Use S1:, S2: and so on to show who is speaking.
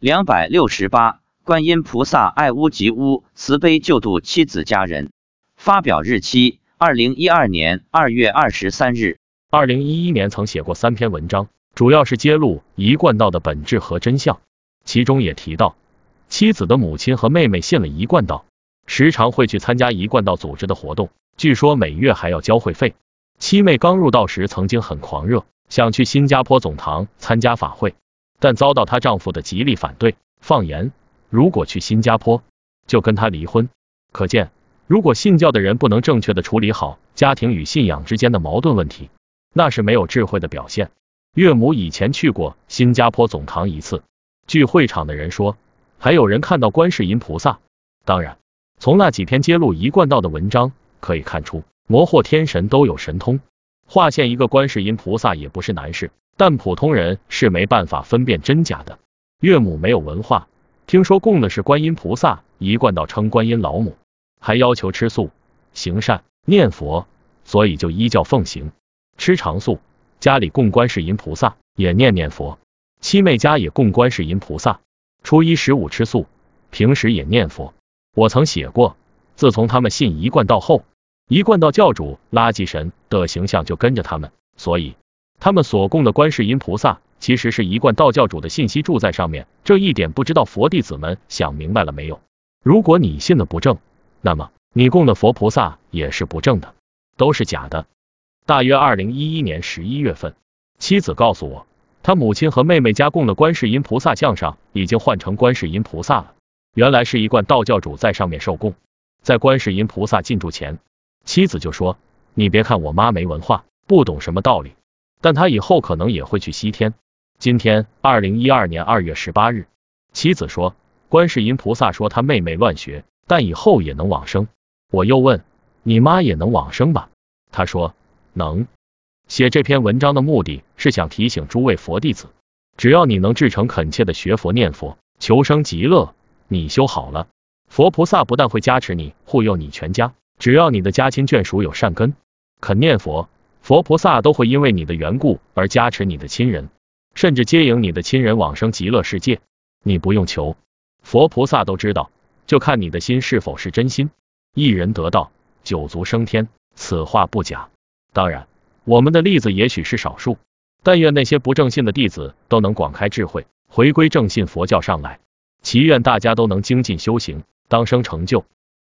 S1: 两百六十八，观音菩萨爱屋及乌，慈悲救度妻子家人。发表日期：二零一二年二月二十三日。
S2: 二零一一年曾写过三篇文章，主要是揭露一贯道的本质和真相，其中也提到，妻子的母亲和妹妹信了一贯道，时常会去参加一贯道组织的活动，据说每月还要交会费。七妹刚入道时曾经很狂热，想去新加坡总堂参加法会。但遭到她丈夫的极力反对，放言如果去新加坡，就跟他离婚。可见，如果信教的人不能正确的处理好家庭与信仰之间的矛盾问题，那是没有智慧的表现。岳母以前去过新加坡总堂一次，据会场的人说，还有人看到观世音菩萨。当然，从那几篇揭露一贯道的文章可以看出，魔惑天神都有神通，化现一个观世音菩萨也不是难事。但普通人是没办法分辨真假的。岳母没有文化，听说供的是观音菩萨，一贯道称观音老母，还要求吃素、行善、念佛，所以就依教奉行，吃长素。家里供观世音菩萨，也念念佛。七妹家也供观世音菩萨，初一十五吃素，平时也念佛。我曾写过，自从他们信一贯道后，一贯道教主垃圾神的形象就跟着他们，所以。他们所供的观世音菩萨，其实是一贯道教主的信息住在上面，这一点不知道佛弟子们想明白了没有？如果你信的不正，那么你供的佛菩萨也是不正的，都是假的。大约二零一一年十一月份，妻子告诉我，他母亲和妹妹家供的观世音菩萨像上已经换成观世音菩萨了，原来是一贯道教主在上面受供。在观世音菩萨进驻前，妻子就说：“你别看我妈没文化，不懂什么道理。”但他以后可能也会去西天。今天，二零一二年二月十八日，妻子说，观世音菩萨说他妹妹乱学，但以后也能往生。我又问，你妈也能往生吧？他说能。写这篇文章的目的是想提醒诸位佛弟子，只要你能至诚恳切的学佛念佛，求生极乐，你修好了，佛菩萨不但会加持你，护佑你全家，只要你的家亲眷属有善根，肯念佛。佛菩萨都会因为你的缘故而加持你的亲人，甚至接引你的亲人往生极乐世界。你不用求，佛菩萨都知道，就看你的心是否是真心。一人得道，九族升天，此话不假。当然，我们的例子也许是少数，但愿那些不正信的弟子都能广开智慧，回归正信佛教上来。祈愿大家都能精进修行，当生成就。